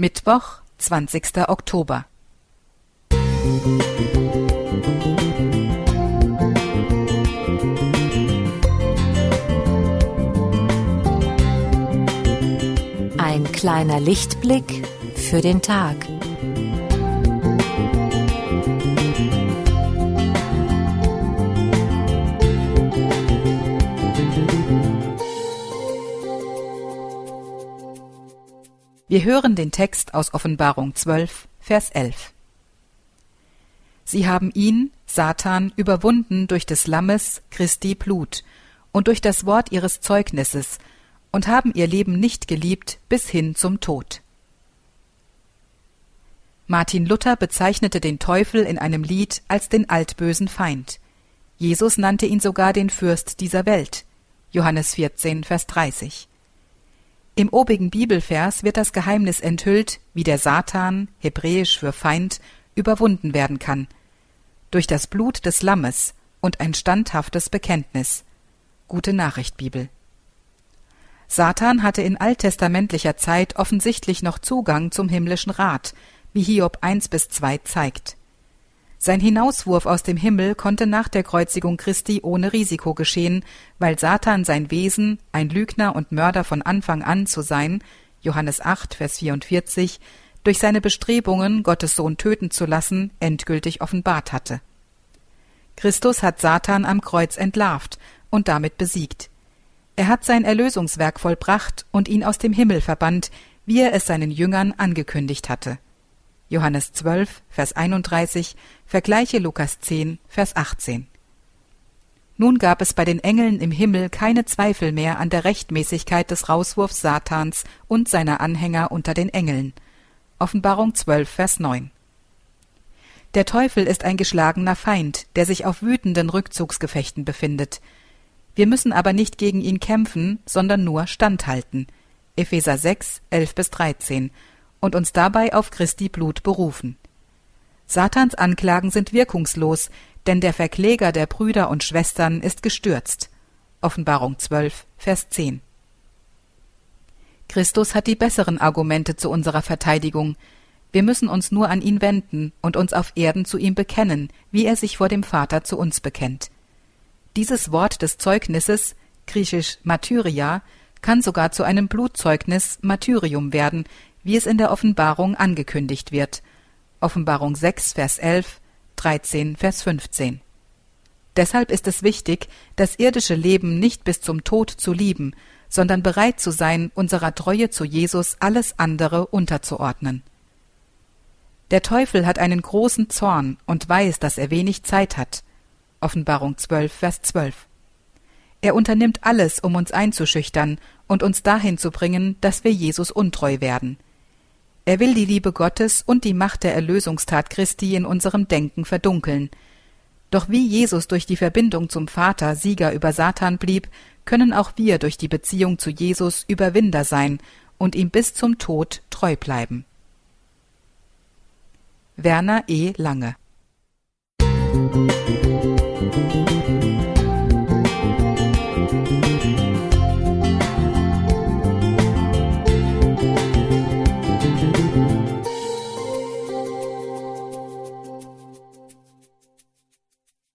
Mittwoch, 20. Oktober. Ein kleiner Lichtblick für den Tag. Wir hören den Text aus Offenbarung 12, Vers 11. Sie haben ihn, Satan, überwunden durch des Lammes Christi Blut und durch das Wort ihres Zeugnisses und haben ihr Leben nicht geliebt bis hin zum Tod. Martin Luther bezeichnete den Teufel in einem Lied als den altbösen Feind. Jesus nannte ihn sogar den Fürst dieser Welt. Johannes 14, Vers 30. Im obigen Bibelvers wird das Geheimnis enthüllt, wie der Satan, hebräisch für Feind, überwunden werden kann. Durch das Blut des Lammes und ein standhaftes Bekenntnis. Gute Nachricht Bibel. Satan hatte in alttestamentlicher Zeit offensichtlich noch Zugang zum himmlischen Rat, wie Hiob 1 bis 2 zeigt. Sein Hinauswurf aus dem Himmel konnte nach der Kreuzigung Christi ohne Risiko geschehen, weil Satan sein Wesen, ein Lügner und Mörder von Anfang an zu sein, Johannes 8, Vers 44, durch seine Bestrebungen, Gottes Sohn töten zu lassen, endgültig offenbart hatte. Christus hat Satan am Kreuz entlarvt und damit besiegt. Er hat sein Erlösungswerk vollbracht und ihn aus dem Himmel verbannt, wie er es seinen Jüngern angekündigt hatte. Johannes 12, Vers 31, vergleiche Lukas 10, Vers 18. Nun gab es bei den Engeln im Himmel keine Zweifel mehr an der Rechtmäßigkeit des Rauswurfs Satans und seiner Anhänger unter den Engeln. Offenbarung 12, Vers 9. Der Teufel ist ein geschlagener Feind, der sich auf wütenden Rückzugsgefechten befindet. Wir müssen aber nicht gegen ihn kämpfen, sondern nur standhalten. Epheser 6, 11 bis 13 und uns dabei auf Christi Blut berufen. Satans Anklagen sind wirkungslos, denn der Verkläger der Brüder und Schwestern ist gestürzt. Offenbarung 12, Vers 10. Christus hat die besseren Argumente zu unserer Verteidigung. Wir müssen uns nur an ihn wenden und uns auf Erden zu ihm bekennen, wie er sich vor dem Vater zu uns bekennt. Dieses Wort des Zeugnisses, griechisch Martyria, kann sogar zu einem Blutzeugnis Martyrium werden, wie es in der Offenbarung angekündigt wird. Offenbarung 6, Vers 11, 13, Vers 15. Deshalb ist es wichtig, das irdische Leben nicht bis zum Tod zu lieben, sondern bereit zu sein, unserer Treue zu Jesus alles andere unterzuordnen. Der Teufel hat einen großen Zorn und weiß, dass er wenig Zeit hat. Offenbarung 12, Vers 12. Er unternimmt alles, um uns einzuschüchtern und uns dahin zu bringen, dass wir Jesus untreu werden. Er will die Liebe Gottes und die Macht der Erlösungstat Christi in unserem Denken verdunkeln. Doch wie Jesus durch die Verbindung zum Vater Sieger über Satan blieb, können auch wir durch die Beziehung zu Jesus Überwinder sein und ihm bis zum Tod treu bleiben. Werner E. Lange Musik